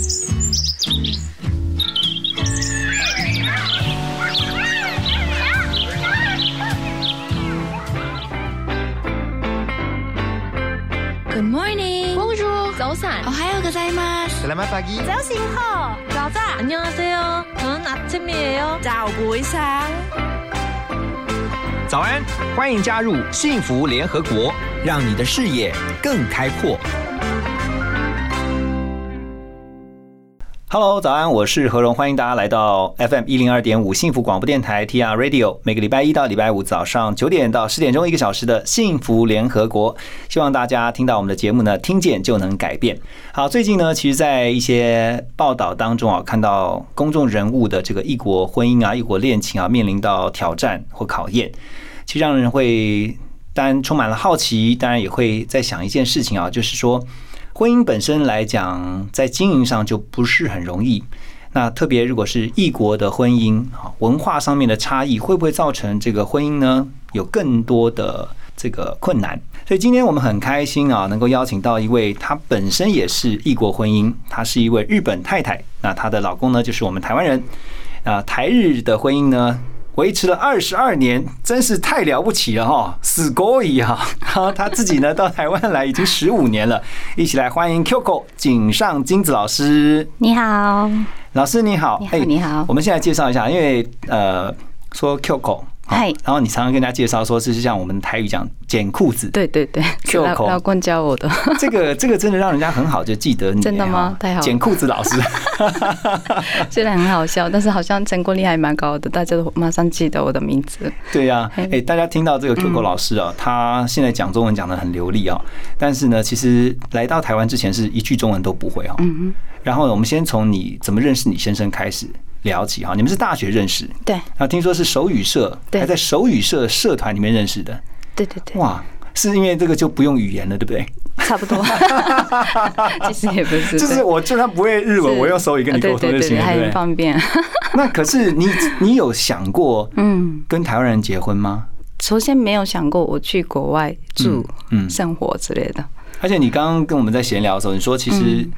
Good morning. Bonjour. 早安。 오하요 고자이마스. Selamat pagi. 早醒好。早安。 안녕하세요. 저는 아침이에요.早不一상早安，欢迎加入幸福联合国，让你的视野更开阔。 Hello，早安，我是何荣，欢迎大家来到 FM 一零二点五幸福广播电台 TR Radio，每个礼拜一到礼拜五早上九点到十点钟一个小时的幸福联合国，希望大家听到我们的节目呢，听见就能改变。好，最近呢，其实，在一些报道当中啊，看到公众人物的这个异国婚姻啊、异国恋情啊，面临到挑战或考验，其实让人会当然充满了好奇，当然也会在想一件事情啊，就是说。婚姻本身来讲，在经营上就不是很容易。那特别如果是异国的婚姻啊，文化上面的差异，会不会造成这个婚姻呢有更多的这个困难？所以今天我们很开心啊，能够邀请到一位，她本身也是异国婚姻，她是一位日本太太。那她的老公呢，就是我们台湾人。啊，台日的婚姻呢？维持了二十二年，真是太了不起了哈！死过一啊，他自己呢到台湾来已经十五年了，一起来欢迎 Qco 井上金子老师。你好，老师你好，你好，你好。我们现在介绍一下，因为呃说 Qco。嗨，然后你常常跟大家介绍说，是像我们台语讲剪裤子，对对对，老老公教我的。这个这个真的让人家很好就记得你，真的吗？太好，剪裤子老师，虽然很好笑，但是好像成功率还蛮高的，大家都马上记得我的名字。对呀，哎，大家听到这个 QQ 老师啊，他现在讲中文讲的很流利啊，但是呢，其实来到台湾之前是一句中文都不会啊。然后我们先从你怎么认识你先生开始。聊起哈，你们是大学认识，对，啊，听说是手语社，还在手语社社团里面认识的，对对对，哇，是因为这个就不用语言了，对不对？差不多，其实也不是，就是我就算不会日文，我用手语跟你沟通就行了，还很方便。那可是你，你有想过，嗯，跟台湾人结婚吗？首先没有想过我去国外住、嗯，生活之类的。而且你刚刚跟我们在闲聊的时候，你说其实。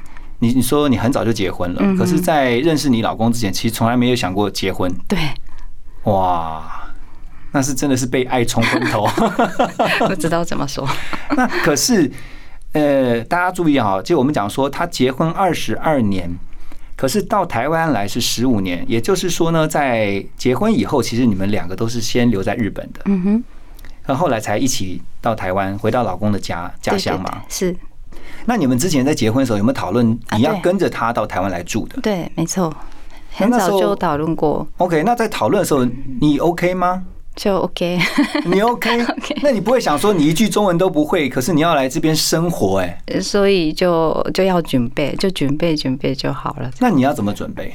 你你说你很早就结婚了，可是，在认识你老公之前，其实从来没有想过结婚。对，哇，那是真的是被爱冲昏头，不知道怎么说。那可是，呃，大家注意哈，就我们讲说，他结婚二十二年，可是到台湾来是十五年，也就是说呢，在结婚以后，其实你们两个都是先留在日本的，嗯哼，那后后来才一起到台湾，回到老公的家家乡嘛，是。那你们之前在结婚的时候有没有讨论你要跟着他到台湾来住的？对，没错，很早就讨论过。OK，那在讨论的时候你 OK 吗？就 OK，你 OK？OK 那你不会想说你一句中文都不会，可是你要来这边生活哎？所以就就要准备，就准备准备就好了。那你要怎么准备？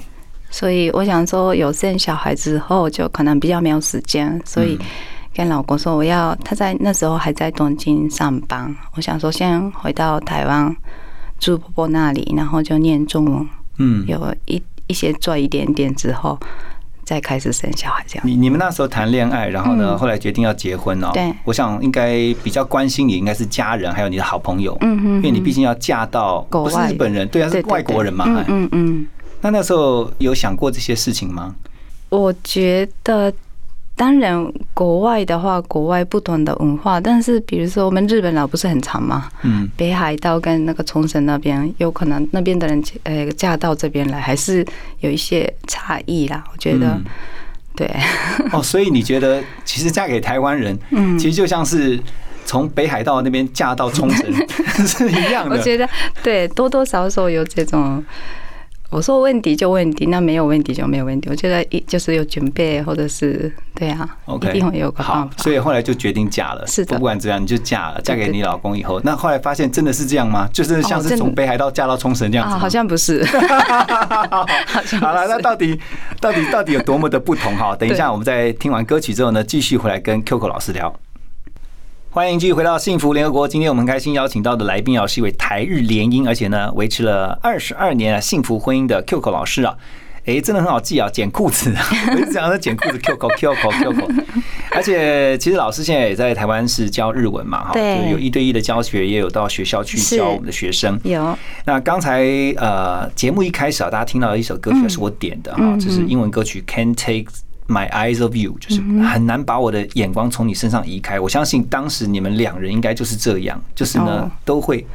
所以我想说，有生小孩之后就可能比较没有时间，所以。跟老公说我要，他在那时候还在东京上班。我想说先回到台湾住婆婆那里，然后就念中文，嗯，有一一些赚一点点之后，再开始生小孩这样。你你们那时候谈恋爱，然后呢，后来决定要结婚哦。对，我想应该比较关心你，应该是家人还有你的好朋友，嗯嗯，因为你毕竟要嫁到不是日本人，对啊，是外国人嘛，嗯嗯嗯。那那时候有想过这些事情吗？我觉得。当然，国外的话，国外不同的文化，但是比如说我们日本佬不是很长吗？嗯，北海道跟那个冲绳那边，有可能那边的人呃嫁到这边来，还是有一些差异啦。我觉得，对。哦，所以你觉得其实嫁给台湾人，嗯，其实就像是从北海道那边嫁到冲绳 是一样的。我觉得对，多多少少有这种。我说问题就问题，那没有问题就没有问题。我觉得一就是有准备，或者是对啊，一定会有个好。所以后来就决定嫁了。是的，不管怎样你就嫁了，嫁给你老公以后，那后来发现真的是这样吗？就是像是从北海道嫁到冲绳这样子？好像不是。好了，那到底到底到底有多么的不同哈？等一下我们在听完歌曲之后呢，继续回来跟 QQ 老师聊。欢迎继续回到幸福联合国。今天我们开心邀请到的来宾啊，是一位台日联姻，而且呢维持了二十二年幸福婚姻的 QQ 老师啊。哎，真的很好记啊，剪裤子，我一直讲说剪裤子，Q 口 Q 口 Q 口。而且其实老师现在也在台湾是教日文嘛，哈，有一对一的教学，也有到学校去教我们的学生。有那刚才呃节目一开始啊，大家听到的一首歌曲是我点的哈，嗯这是英文歌曲《Can't Take My Eyes Off You》，就是很难把我的眼光从你身上移开。我相信当时你们两人应该就是这样，就是呢哦都会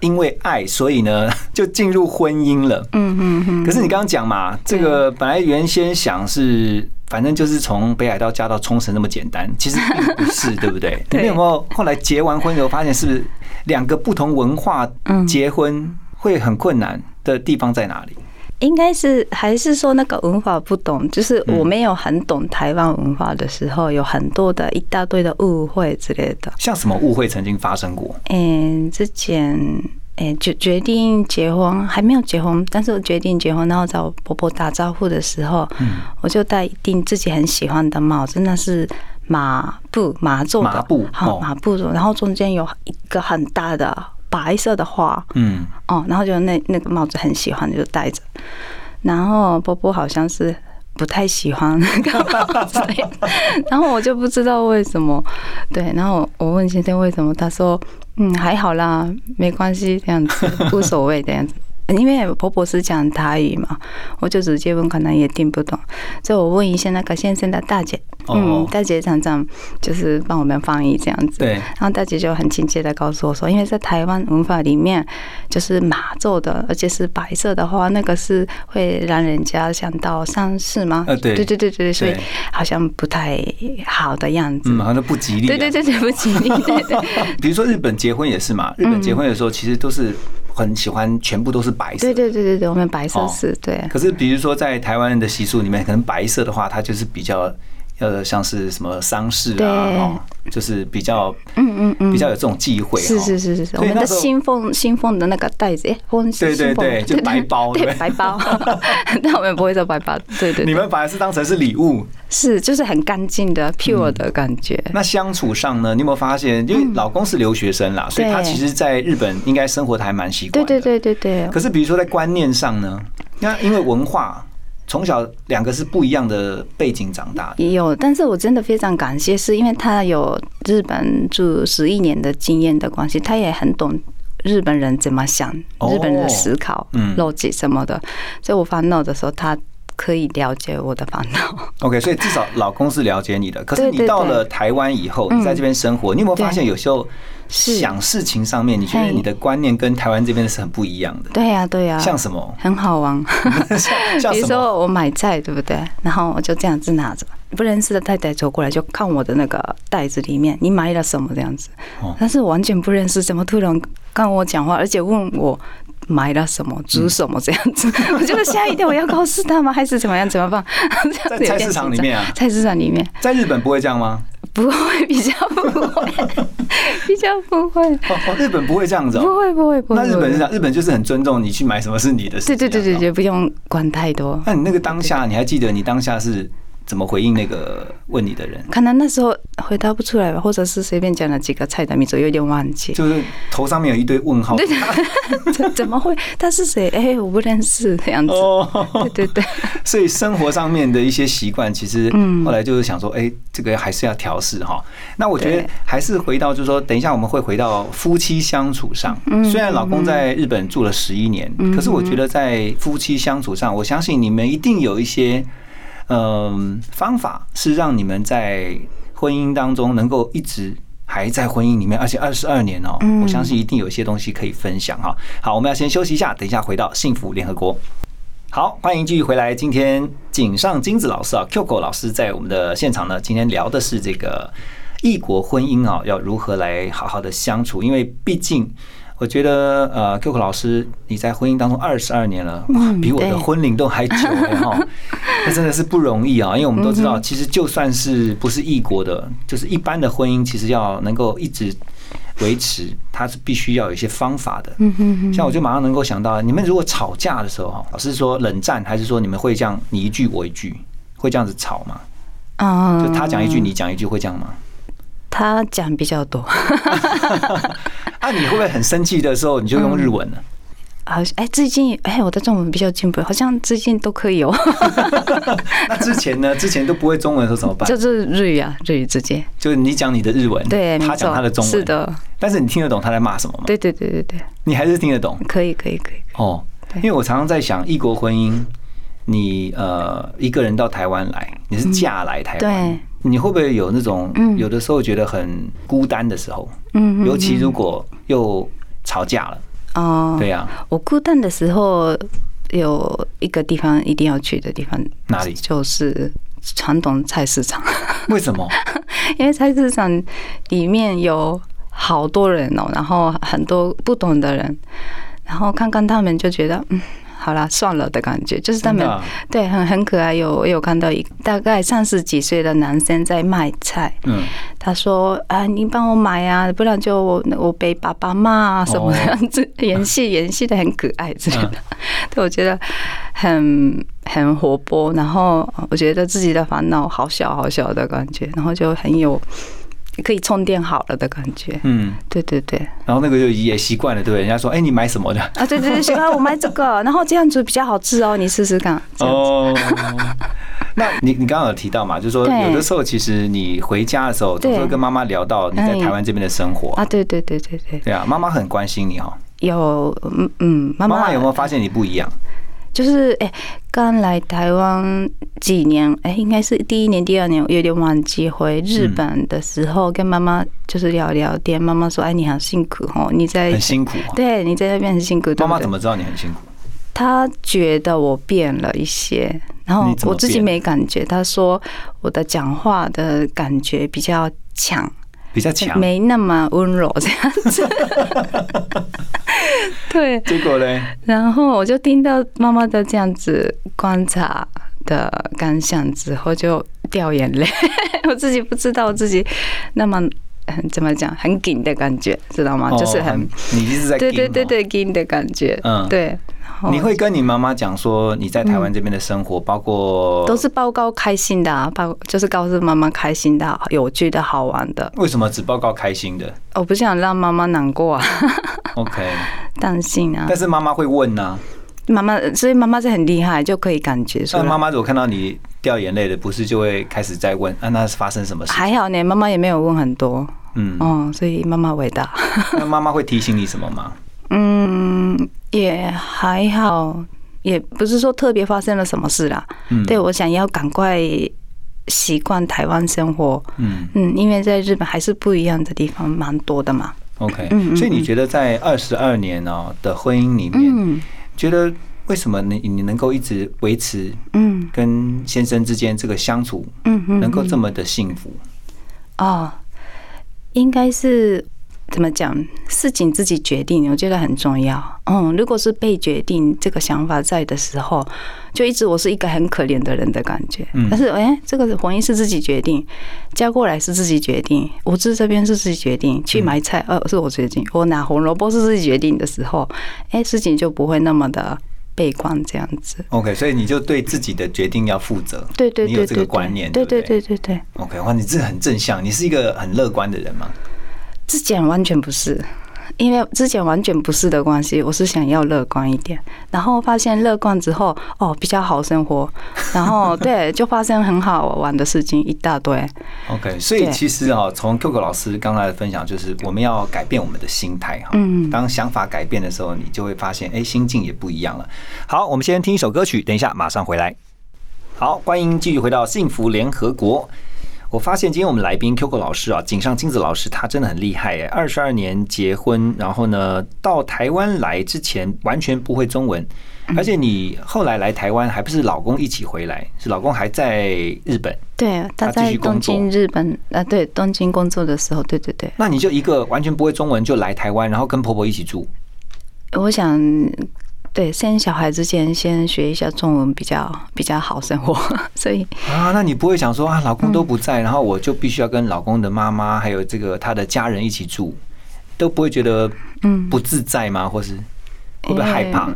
因为爱，所以呢 就进入婚姻了。嗯嗯嗯，可是你刚刚讲嘛，这个本来原先想是，反正就是从北海道嫁到冲绳那么简单，其实并不是，对不对？你们有没有后来结完婚以后发现，是不是两个不同文化嗯结婚会很困难的地方在哪里？应该是还是说那个文化不懂，就是我没有很懂台湾文化的时候，有很多的一大堆的误会之类的。像什么误会曾经发生过？嗯，之前诶决决定结婚还没有结婚，但是我决定结婚，然后找婆婆打招呼的时候，我就戴一顶自己很喜欢的帽子，那是麻布麻做的麻布好哦麻布的，然后中间有一个很大的白色的花，嗯，哦，然后就那那个帽子很喜欢，就戴着。然后波波好像是不太喜欢 那个帽子，然后我就不知道为什么。对，然后我问先生为什么，他说嗯还好啦，没关系，这样子无所谓这样子。因为婆婆是讲台语嘛，我就直接问，可能也听不懂，所以我问一下那个先生的大姐，嗯哦，大姐常常就是帮我们翻译这样子。对，然后大姐就很亲切的告诉我说，因为在台湾文化里面，就是马做的，而且是白色的话，那个是会让人家想到丧事吗？呃对对对对对，所以好像不太好的样子。嗯，好像不吉利、啊。对对对对不起，对对 比如说日本结婚也是嘛，日本结婚的时候其实都是很喜欢全部都是白色。对对对对对，我们白色哦是对。可是比如说在台湾人的习俗里面，可能白色的话，它就是比较呃像是什么丧事啊，哦，就是比较嗯嗯嗯比较有这种忌讳。是哦是是是是，我们的所以那时候信奉信奉的那个袋子，哎，婚对对对就白包对对白包，但我们不会做白包，对对，你们反而是当成是礼物。是就是很干净的 pure 的感觉。那相处上呢，你有没有发现？因为老公是留学生啦，所以他其实在日本应该生活的还蛮习惯的。对对对对对，可是比如说在观念上呢，那因为文化从小两个是不一样的背景长大的。也有，但是我真的非常感谢，是因为他有日本住十一年的经验的关系，他也很懂。日本人怎么想，哦日本人的思考、嗯逻辑什么的，所以我烦恼的时候，他可以了解我的烦恼。OK，所以至少老公是了解你的。可是你到了台湾以后，在这边生活，你有没有发现有时候想事情上面，你觉得你的观念跟台湾这边是很不一样的？对呀、对呀、像什么？很好玩。比如？说我买菜，对不对？然后我就这样子拿着，不认识的太太走过来，就看我的那个袋子里面，你买了什么这样子哦。但是完全不认识，怎么突然跟我讲话，而且问我买了什么、煮什么这样子？我觉得吓一跳，我要告诉他吗？还是怎么样？怎么办？在菜市场里面啊菜市场里面在日本不会这样吗？不会，比较不会，比较不会，哦哦，日本不会这样子哦。不会，不会，不会。那日本是这不会样，日本就是很尊重你去买什么是你的事情。对对对对对，不用管太多。那你那个当下，你还记得你当下是怎么回应那个问你的人？可能那时候回答不出来吧，或者是随便讲了几个菜的名字，有点忘记。就是头上面有一堆问号。怎 怎么会？他是谁？哎、我不认识这样子。哦，对对对，所以生活上面的一些习惯，其实嗯后来就是想说，哎，这个还是要调试哈。那我觉得对还是回到，就是说，等一下我们会回到夫妻相处上。嗯虽然老公在日本住了十一年，可是我觉得在夫妻相处上，我相信你们一定有一些嗯方法，是让你们在婚姻当中能够一直。还在婚姻里面，而且二十二年哦，嗯我相信一定有一些东西可以分享哈。好，我们要先休息一下，等一下回到幸福联合国。好，欢迎继续回来。今天井上金子老师啊，Q 狗老师在我们的现场呢，今天聊的是这个异国婚姻啊，要如何来好好的相处？因为毕竟我觉得呃，Q 狗老师你在婚姻当中二十二年了，哇，嗯比我的婚龄都还久了 哈。那真的是不容易啊，因为我们都知道，其实就算是不是异国的，就是一般的婚姻，其实要能够一直维持，它是必须要有一些方法的。嗯哼哼，像我就马上能够想到，你们如果吵架的时候，哈，老师说冷战，还是说你们会这样你一句我一句，会这样子吵吗？啊，就他讲一句，你讲一句，会这样吗？他讲比较多，啊，你会不会很生气的时候，你就用日文呢？好像哎，最近哎，我的中文比较进步，好像最近都可以哦。那之前呢？之前都不会中文的时候怎么办？就是日语啊，日语直接。就是你讲你的日文，对，他讲他的中文，是的。但是你听得懂他在骂什么吗？对对对对对，你还是听得懂。可以可以可以。哦，因为我常常在想，异国婚姻，你呃一个人到台湾来，你是嫁来台湾，对，你会不会有那种有的时候觉得很孤单的时候？嗯，尤其如果又吵架了。哦，对呀。我孤单的时候有一个地方一定要去的地方，哪里？就是传统菜市场。为什么？因为菜市场里面有好多人哦，然后很多不懂的人，然后看看他们就觉得嗯。好啦，算了的感觉，就是他们对很很可爱。有我有看到一大概三十几岁的男生在卖菜，嗯，他说啊，你帮我买啊，不然就我我被爸爸骂啊什么样子，演戏演戏的很可爱之类的，对我觉得很很活泼。然后我觉得自己的烦恼好小好小的感觉，然后就很有。可以充电好了的感觉，嗯，对对对，然后那个就也习惯了，对人家说，哎，你买什么的？啊，对对对，喜欢我买这个，然后这样子比较好吃哦，你试试看。哦，那你你刚刚有提到嘛，就是说有的时候其实你回家的时候，总是会跟妈妈聊到你在台湾这边的生活。啊，对对对对对，对啊，妈妈很关心你哦。有，嗯嗯，妈妈有没有发现你不一样？就是哎，刚来台湾几年，哎，应该是第一年、第二年，我有点忘记。回日本的时候，跟妈妈就是聊聊天，妈妈说：“哎，你好辛苦哦，你在很辛苦，对，你在那边很辛苦。”妈妈怎么知道你很辛苦？她觉得我变了一些，然后我自己没感觉。她说我的讲话的感觉比较强。比较强，没那么温柔这样子。对，结果呢？然后我就听到妈妈的这样子观察的感想之后，就掉眼泪。我自己不知道自己那么怎么讲，很紧的感觉，知道吗？就是很，你一直在对对对对紧的感觉，嗯，对。你会跟你妈妈讲说你在台湾这边的生活，包括都是报告开心的，啊，报就是告诉妈妈开心的、有趣的好玩的。为什么只报告开心的？我不想让妈妈难过啊。OK，担心啊。但是妈妈会问呢。妈妈，所以妈妈是很厉害，就可以感觉说。那妈妈如果看到你掉眼泪的，不是就会开始在问啊？那是发生什么事？还好呢，妈妈也没有问很多。嗯哦，所以妈妈伟大。那妈妈会提醒你什么吗？嗯，也还好，也不是说特别发生了什么事啦。嗯，对我想要赶快习惯台湾生活。嗯嗯，因为在日本还是不一样的地方蛮多的嘛。OK，所以你觉得在二十二年呢的婚姻里面，觉得为什么你你能够一直维持嗯跟先生之间这个相处，嗯嗯，能够这么的幸福？哦，应该是。怎么讲？事情自己决定，我觉得很重要。嗯，如果是被决定这个想法在的时候，就一直我是一个很可怜的人的感觉。嗯，但是哎，这个婚姻是自己决定，嫁过来是自己决定，物资这边是自己决定，去买菜呃是我决定，我拿红萝卜是自己决定的时候，哎，事情就不会那么的悲观这样子。OK，所以你就对自己的决定要负责。对对对，你有这个观念，对对对对对。OK，哇，你这很正向，你是一个很乐观的人吗？之前完全不是，因为之前完全不是的关系，我是想要乐观一点，然后发现乐观之后，哦，比较好生活，然后 对，就发生很好玩的事情一大堆。OK，所以其实啊，从 Q Q 老师刚才的分享，就是我们要改变我们的心态哈。嗯。当想法改变的时候，你就会发现，哎，心境也不一样了。好，我们先听一首歌曲，等一下马上回来。好，欢迎继续回到幸福联合国。我发现今天我们来宾 Q Q 老师啊，井上金子老师，他真的很厉害哎！二十二年结婚，然后呢，到台湾来之前完全不会中文，而且你后来来台湾还不是老公一起回来，是老公还在日本。对，他在东京日本啊，对，东京工作的时候，对对对。那你就一个完全不会中文就来台湾，然后跟婆婆一起住？我想。对，生小孩之前先学一下中文比较比较好生活，所以啊，那你不会想说啊，老公都不在，然后我就必须要跟老公的妈妈还有这个他的家人一起住，都不会觉得嗯不自在吗？或是会不会害怕？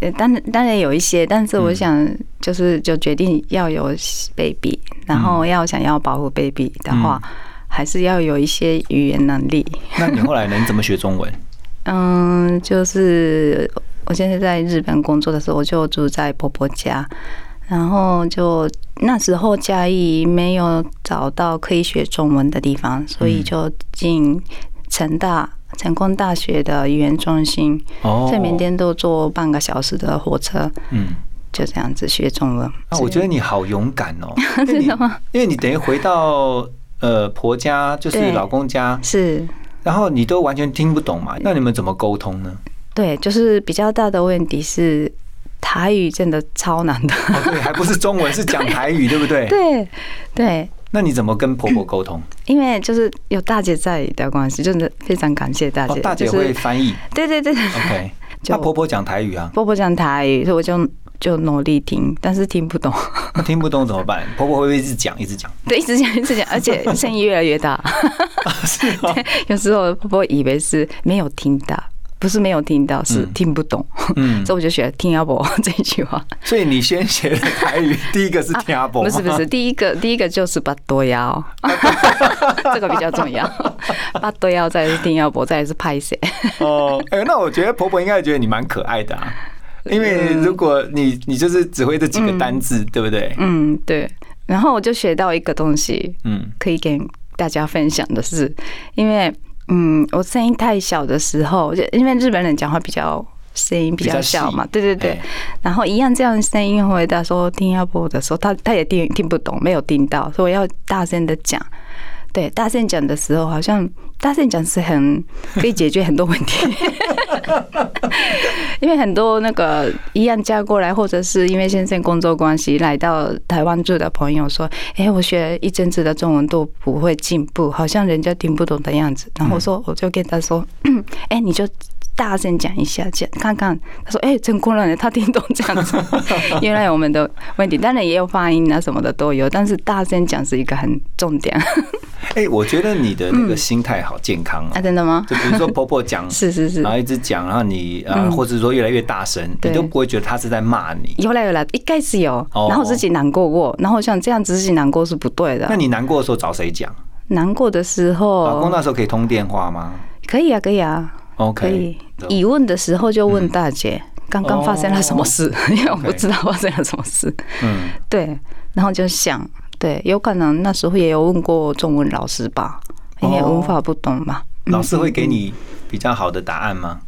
呃，当然当然有一些，但是我想就是就决定要有 baby，然后要想要保护 baby 的话，还是要有一些语言能力。那你后来能怎么学中文？嗯，就是。我现在在日本工作的时候，我就住在婆婆家，然后就那时候嘉义没有找到可以学中文的地方，所以就进成大成功大学的语言中心，哦在缅甸都坐半个小时的火车，嗯，就这样子学中文。那我觉得你好勇敢哦，真的吗？因为你等于回到呃婆家，就是老公家，是。然后你都完全听不懂嘛，那你们怎么沟通呢？对，就是比较大的问题是台语真的超难的。哦，对，还不是中文，是讲台语，对不对？。对对，那你怎么跟婆婆沟通？因为就是有大姐在的关系，真的非常感谢大姐。哦，大姐就是会翻译对对对对，，OK。那婆婆讲台语啊，婆婆讲台语，所以我就就努力听，但是听不懂。那听不懂怎么办？婆婆会不会一直讲，一直讲？对，一直讲一直讲，而且声音越来越大。是哦，有时候婆婆以为是没有听到，不是没有听到，是嗯听不懂。嗯，所以我就学听阿伯 这一句话。所以你先学的台语，第一个是听阿伯，不是不是，第一个 第一个就是巴多腰，这个比较重要。巴多腰，再是听阿伯，再是拍谁。哦，哎、那我觉得婆婆应该觉得你蛮可爱的啊，因为如果你你就是只会这几个单字，对不对？嗯，对。然后我就学到一个东西，嗯可以跟大家分享的是，因为嗯，我声音太小的时候，就因为日本人讲话比较声音比较小嘛，对对对哎。然后一样这样的声音回答说听要播的时候，他他也听听不懂，没有听到，所以我要大声的讲。对，大声讲的时候，好像大声讲是很可以解决很多问题，因为很多那个一样嫁过来，或者是因为先生工作关系来到台湾住的朋友说：“哎、我学一阵子的中文都不会进步，好像人家听不懂的样子。”然后我说，我就跟他说：“哎、你就。”大声讲一下，讲看看。他说：“哎、成功了呢，他听懂这样子。原来我们的问题，当然也有发音啊什么的都有，但是大声讲是一个很重点 哎、我觉得你的那个心态好健康哦、啊，真的吗？就比如说婆婆讲，是是是然，后一直讲，然后你啊，嗯或者说越来越大声，你对都不会觉得他是在骂你。有啦有啦，一开始有，哦然后自己难过过，然后我想这样自己难过是不对的那。你难过的时候找谁讲？难过的时候，老公那时候可以通电话吗可以啊，可以啊，？OK，可以。疑问的时候就问大姐，刚刚发生了什么事？因为我不知道发生了什么事。嗯，对，然后就想，对，有可能那时候也有问过中文老师吧，因为文法不懂嘛。老师会给嗯你比较好的答案吗？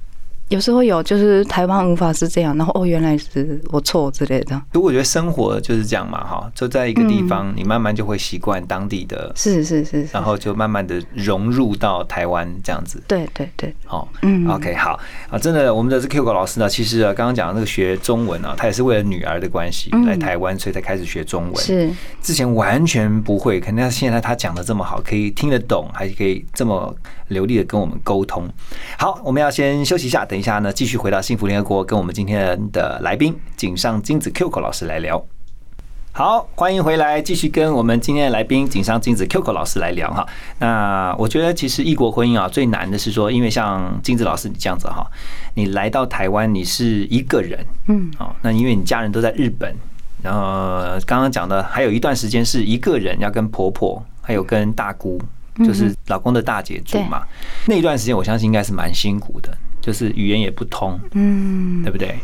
有时候有，就是台湾无法是这样，然后哦，原来是我错之类的。如果我觉得生活就是这样嘛，哈，就在一个地方，你慢慢就会习惯当地的，是是是是然，后就慢慢的融入到台湾这样子。对对对，好，嗯 OK，好啊，真的，我们的这 Q 狗老师呢，其实啊，刚刚讲的那个学中文啊，他也是为了女儿的关系嗯来台湾，所以才开始学中文。是之前完全不会，可能现在他讲的这么好，可以听得懂，还可以这么流利的跟我们沟通。好，我们要先休息一下，等一下呢，继续回到幸福联合国，跟我们今天的来宾井上金子 Q 口老师来聊。好，欢迎回来，继续跟我们今天的来宾井上金子 Q 口老师来聊哈。那我觉得其实异国婚姻啊，最难的是说，因为像金子老师你这样子哈，你来到台湾，你是一个人，嗯。哦，那因为你家人都在日本，然后刚刚讲的还有一段时间是一个人要跟婆婆还有跟大姑，就是老公的大姐住嘛，那一段时间我相信应该是蛮辛苦的，就是语言也不通，嗯，对不对？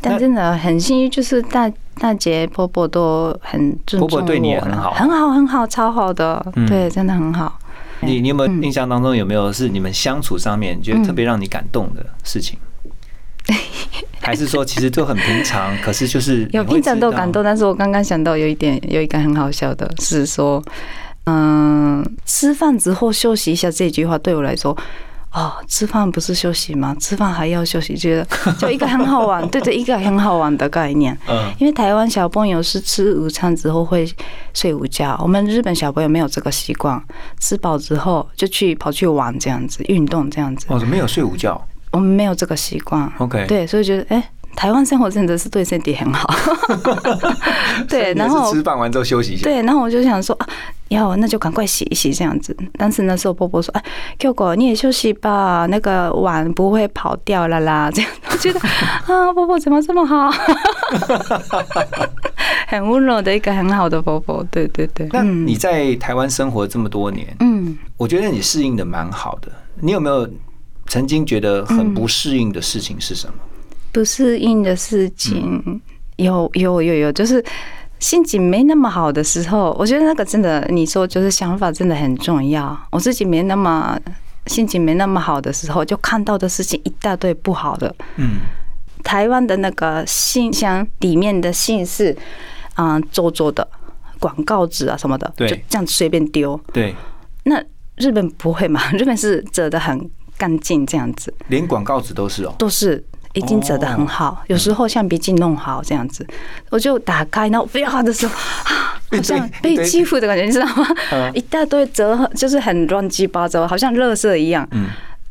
但真的很幸运，就是大大姐婆婆都很尊重婆婆对你也很好很好很好，超好的嗯，对，真的很好。你你有没有嗯印象当中有没有是你们相处上面觉得特别让你感动的事情？还是说其实都很平常，可是就是有平常都感动，但是我刚刚想到有一点，有一个很好笑的是说，嗯，吃饭之后休息一下这句话对我来说。哦，吃饭不是休息吗？吃饭还要休息，觉得 就一个很好玩，对对，一个很好玩的概念。嗯因为台湾小朋友是吃午餐之后会睡午觉，我们日本小朋友没有这个习惯，吃饱之后就去跑去玩这样子，运动这样子，哦，没有睡午觉我们没有这个习惯。，OK，对，所以觉得哎、台湾生活真的是对身体很好。对，然后吃饭完之后休息一下，对，然后我就想说啊，要那就赶快洗一洗这样子。但是那时候波波说，哎，Q 哥你也休息吧，那个碗不会跑掉了啦。这样我觉得 啊，波波怎么这么好？很温柔的一个很好的婆婆，对对对。那你在台湾生活这么多年，嗯，我觉得你适应的蛮好的。你有没有曾经觉得很不适应的事情是什么？不适应的事情有有有有，就是心情没那么好的时候，我觉得那个真的，你说就是想法真的很重要。我自己没那么心情没那么好的时候，就看到的事情一大堆不好的。嗯，台湾的那个信箱里面的信是啊做做的广告纸啊什么的，就这样随便丢。对，那日本不会嘛？日本是折的很干净，这样子连广告纸都是哦。都是已经折得很好。有时候橡皮筋弄好这样子，我就打开，然后不要的时候，啊 好像被欺负的感觉，你知道吗嗯？一大堆折，就是很乱七八糟，好像垃圾一样。嗯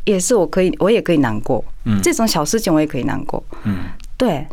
也是我可以，我也可以难过。嗯这种小事情我也可以难过。嗯，对，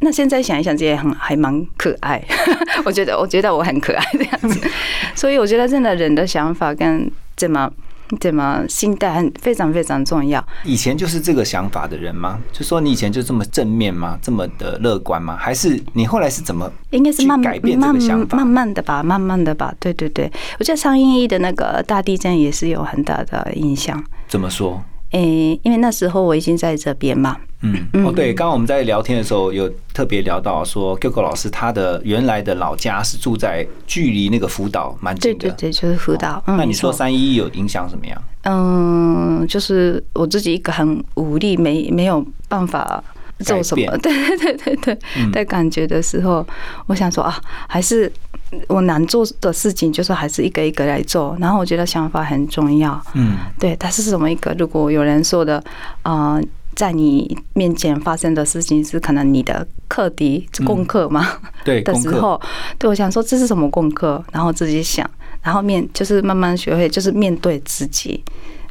那现在想一想，这也很还蛮可爱。我觉得，我觉得我很可爱这样子，所以我觉得真的人的想法跟怎么 怎么心态很非常非常重要。以前就是这个想法的人吗？就说你以前就这么正面吗？这么的乐观吗？还是你后来是怎么应该是慢慢改变这慢个想法慢慢的吧，慢慢的吧。对对对，我觉得上一的那个大地震也是有很大的影响。怎么说？诶、因为那时候我已经在这边嘛，嗯，哦，对，刚刚我们在聊天的时候有特别聊到说，QQ 老师他的原来的老家是住在距离那个福岛蛮近的。对对对，就是福岛。嗯，那你说三一有影响什么样？嗯，就是我自己一个很无力，没没有办法做什么，改 对对对对对嗯的感觉的时候，我想说啊，还是我难做的事情，就是还是一个一个来做。然后我觉得想法很重要，嗯对，它是什么一个？如果有人说的，啊，在你面前发生的事情是可能你的课题功课吗？对，的。时候，对我想说这是什么功课，然后自己想，然后面就是慢慢学会，就是面对自己，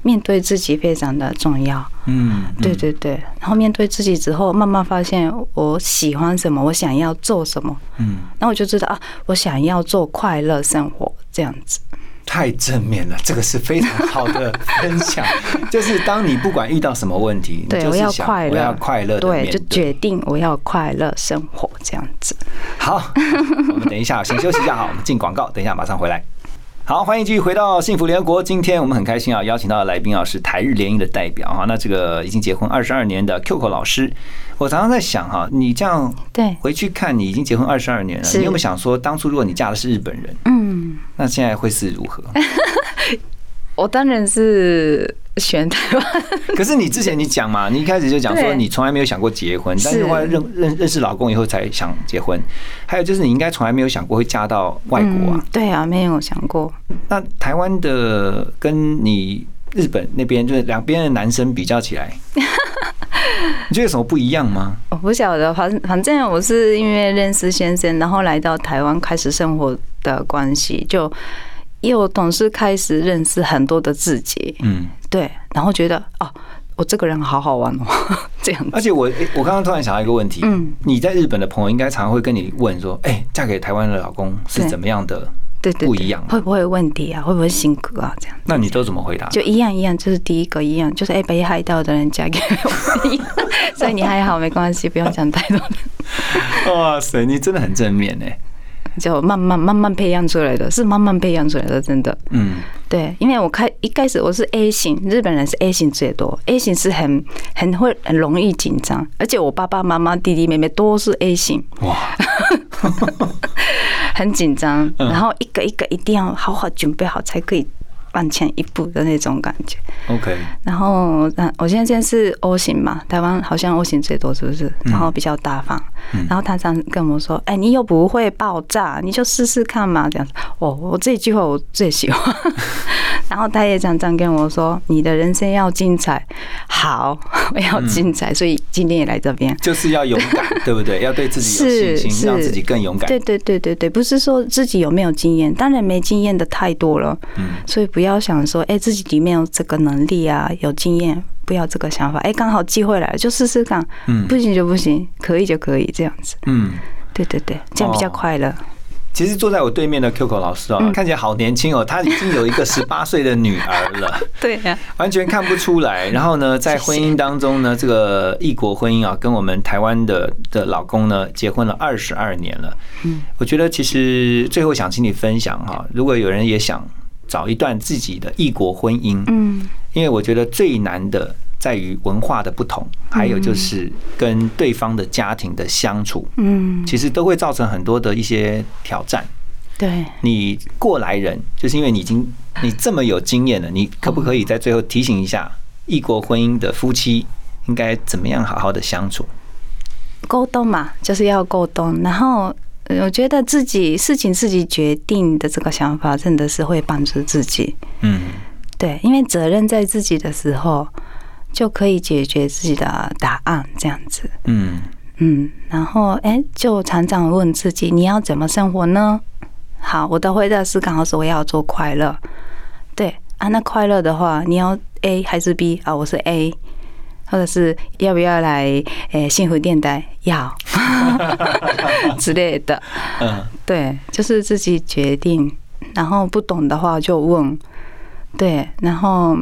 面对自己非常的重要。嗯，嗯对，对对，然后面对自己之后，慢慢发现我喜欢什么，我想要做什么，嗯，然后我就知道啊，我想要做快乐生活这样子。太正面了，这个是非常好的分享。就是当你不管遇到什么问题，你对，我要快乐，我要快乐的对，就。决定我要快乐生活这样子。好，我们等一下先休息一下，好，我们进广告，等一下马上回来。好，欢迎继续回到幸福联合国。今天我们很开心啊，邀请到的来宾啊是台日联谊的代表哈。那这个已经结婚二十二年的 QQ 老师，我常常在想哈，你这样对，回去看，你已经结婚二十二年了，你有没有想说，当初如果你嫁的是日本人，嗯，那现在会是如何？我当然是选台湾。可是你之前你讲嘛，你一开始就讲说你从来没有想过结婚，但是是后来认认认识老公以后才想结婚。还有就是你应该从来没有想过会嫁到外国啊嗯。对啊，没有想过。那台湾的跟你日本那边就是两边的男生比较起来，你觉得有什么不一样吗？我不晓得，反反正我是因为认识先生，然后来到台湾开始生活的关系，就又总是开始认识很多的自己，嗯，对，然后觉得哦，我这个人好好玩哦，这样子。而且我我刚刚突然想到一个问题，嗯，你在日本的朋友应该常会跟你问说，哎，嫁给台湾的老公是怎么样的？对对对不一样会不会有问题啊？会不会性格啊？这样那你都怎么回答？就一样一样，就是第一个一样，就是哎、被害到的人嫁给我 所以你还好没关系，不用讲太多的，哇塞，你真的很正面哎。就慢慢慢慢培养出来的，是慢慢培养出来的，真的。嗯，对，因为我开一开始我是 A 型，日本人是 A 型最多，A 型是很很会很容易紧张，而且我爸爸妈妈、弟弟妹妹都是 A 型，哇，很紧张，嗯然后一个一个一定要好好准备好才可以往前一步的那种感觉。OK，然后，那我现在现在是 O 型嘛，台湾好像 O 型最多，是不是？然后比较大方，嗯然后他常跟我说：“哎，你又不会爆炸，你就试试看嘛。”这样子，哦，我这句话我最喜欢。然后他也常常跟我说：“你的人生要精彩，好，我要精彩。”所以今天也来这边。就是要勇敢，对不对？要对自己有是信心，是让自己更勇敢。对对对对对，不是说自己有没有经验，当然没经验的太多了，嗯所以不要想说，哎、自己里面有这个能力啊，有经验，不要这个想法，哎、刚好机会来了就试试看，嗯。不行就不行，可以就可以这样子，嗯，对对对，这样比较哦快乐。其实坐在我对面的 QQ 老师哦，嗯。看起来好年轻哦，他已经有一个 十八岁的女儿了，对呀、完全看不出来。然后呢，在婚姻当中呢，这个异国婚姻啊，跟我们台湾的的老公呢结婚了二十二年了。嗯，我觉得其实最后想请你分享哈，如果有人也想找一段自己的异国婚姻，嗯因为我觉得最难的在于文化的不同，还有就是跟对方的家庭的相处，嗯，其实都会造成很多的一些挑战。对，你过来人，就是因为你已经你这么有经验了，你可不可以在最后提醒一下异国婚姻的夫妻应该怎么样好好的相处？沟通嘛，就是要沟通。然后呃我觉得自己事情自己决定的这个想法，真的是会帮助自己。嗯对，因为责任在自己的时候，就可以解决自己的答案，这样子。嗯嗯，然后哎、就常常问自己，你要怎么生活呢？好，我的回答是刚好是我要做快乐。对啊，那快乐的话，你要 A 还是 B 啊？我是 A，或者是要不要来诶、幸福电台？要 之类的。嗯对，就是自己决定，然后不懂的话就问。对，然后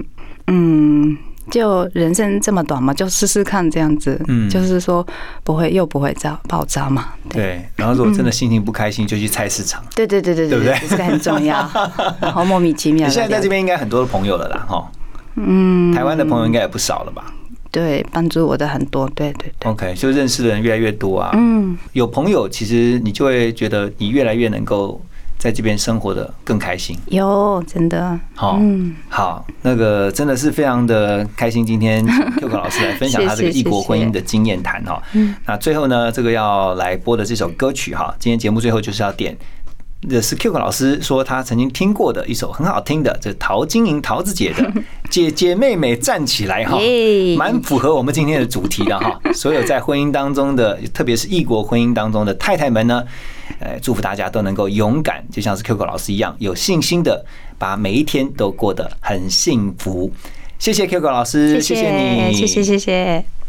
嗯，就人生这么短嘛，就试试看这样子。嗯就是说不会又不会遭爆炸嘛。对，对。然后如果真的心情不开心，就去菜市场。对对对对对不对这个很重要。然后莫名其妙的。你现在在这边应该很多的朋友了啦，哈。嗯，台湾的朋友应该也不少了吧对帮助我的很多，对对对。？OK，就认识的人越来越多啊。嗯，有朋友，其实你就会觉得你越来越能够在这边生活的更开心。有真的。好嗯，好，那个真的是非常的开心，今天 Q 哥老师来分享他这个异国婚姻的经验谈哈。那最后呢，这个要来播的这首歌曲哈，今天节目最后就是要点。这是 Q 哥老师说他曾经听过的一首很好听的，这陶晶莹桃子姐的《姐姐妹妹站起来》哈耶，蛮符合我们今天的主题的哈。所有在婚姻当中的，特别是异国婚姻当中的太太们呢，呃，祝福大家都能够勇敢，就像是 Q 哥老师一样，有信心的把每一天都过得很幸福。谢谢 Q 哥老师，谢谢你，谢谢谢谢谢。